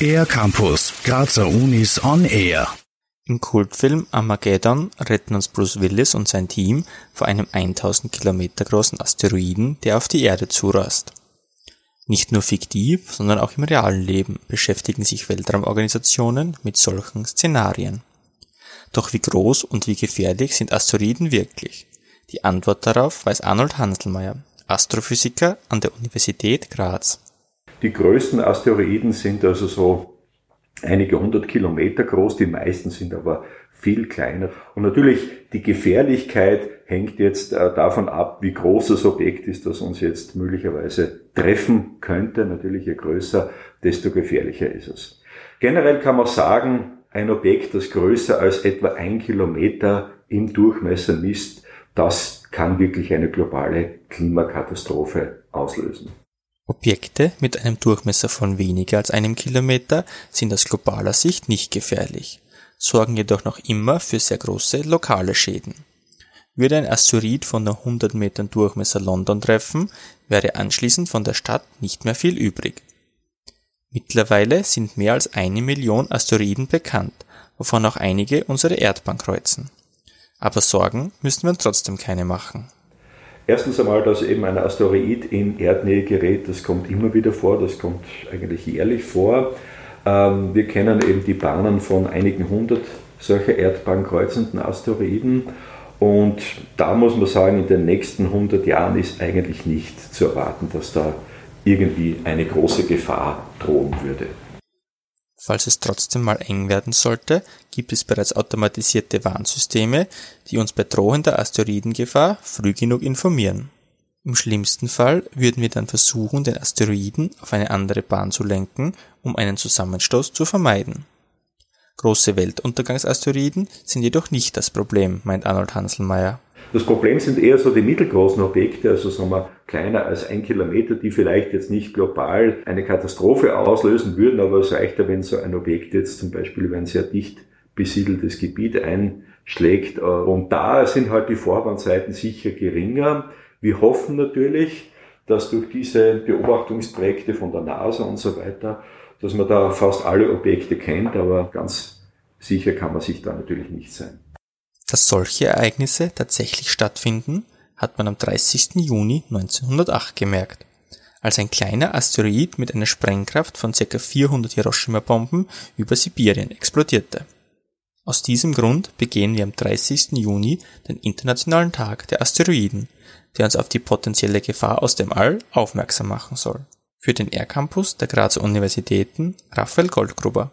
Air Campus, Grazer Unis on Air. Im Kultfilm Armageddon retten uns Bruce Willis und sein Team vor einem 1000 Kilometer großen Asteroiden, der auf die Erde zurast. Nicht nur fiktiv, sondern auch im realen Leben beschäftigen sich Weltraumorganisationen mit solchen Szenarien. Doch wie groß und wie gefährlich sind Asteroiden wirklich? Die Antwort darauf weiß Arnold Hanselmeier, Astrophysiker an der Universität Graz. Die größten Asteroiden sind also so einige hundert Kilometer groß, die meisten sind aber viel kleiner. Und natürlich die Gefährlichkeit hängt jetzt äh, davon ab, wie groß das Objekt ist, das uns jetzt möglicherweise treffen könnte. Natürlich je größer, desto gefährlicher ist es. Generell kann man sagen, ein Objekt, das größer als etwa ein Kilometer im Durchmesser misst, das kann wirklich eine globale Klimakatastrophe auslösen. Objekte mit einem Durchmesser von weniger als einem Kilometer sind aus globaler Sicht nicht gefährlich, sorgen jedoch noch immer für sehr große lokale Schäden. Würde ein Asteroid von nur 100 Metern Durchmesser London treffen, wäre anschließend von der Stadt nicht mehr viel übrig. Mittlerweile sind mehr als eine Million Asteroiden bekannt, wovon auch einige unsere Erdbahn kreuzen. Aber Sorgen müssen wir trotzdem keine machen. Erstens einmal, dass eben ein Asteroid in Erdnähe gerät, das kommt immer wieder vor, das kommt eigentlich jährlich vor. Ähm, wir kennen eben die Bahnen von einigen hundert solcher Erdbahn kreuzenden Asteroiden und da muss man sagen, in den nächsten 100 Jahren ist eigentlich nicht zu erwarten, dass da irgendwie eine große Gefahr drohen würde. Falls es trotzdem mal eng werden sollte, gibt es bereits automatisierte Warnsysteme, die uns bei drohender Asteroidengefahr früh genug informieren. Im schlimmsten Fall würden wir dann versuchen, den Asteroiden auf eine andere Bahn zu lenken, um einen Zusammenstoß zu vermeiden. Große Weltuntergangsasteroiden sind jedoch nicht das Problem, meint Arnold Hanselmeier. Das Problem sind eher so die mittelgroßen Objekte, also sagen wir kleiner als ein Kilometer, die vielleicht jetzt nicht global eine Katastrophe auslösen würden, aber es reicht ja, wenn so ein Objekt jetzt zum Beispiel über ein sehr dicht besiedeltes Gebiet einschlägt. Und da sind halt die Vorwandzeiten sicher geringer. Wir hoffen natürlich, dass durch diese Beobachtungsprojekte von der NASA und so weiter, dass man da fast alle Objekte kennt, aber ganz sicher kann man sich da natürlich nicht sein. Dass solche Ereignisse tatsächlich stattfinden, hat man am 30. Juni 1908 gemerkt, als ein kleiner Asteroid mit einer Sprengkraft von ca. 400 Hiroshima-Bomben über Sibirien explodierte. Aus diesem Grund begehen wir am 30. Juni den Internationalen Tag der Asteroiden, der uns auf die potenzielle Gefahr aus dem All aufmerksam machen soll. Für den R-Campus der Grazer Universitäten Raphael Goldgruber.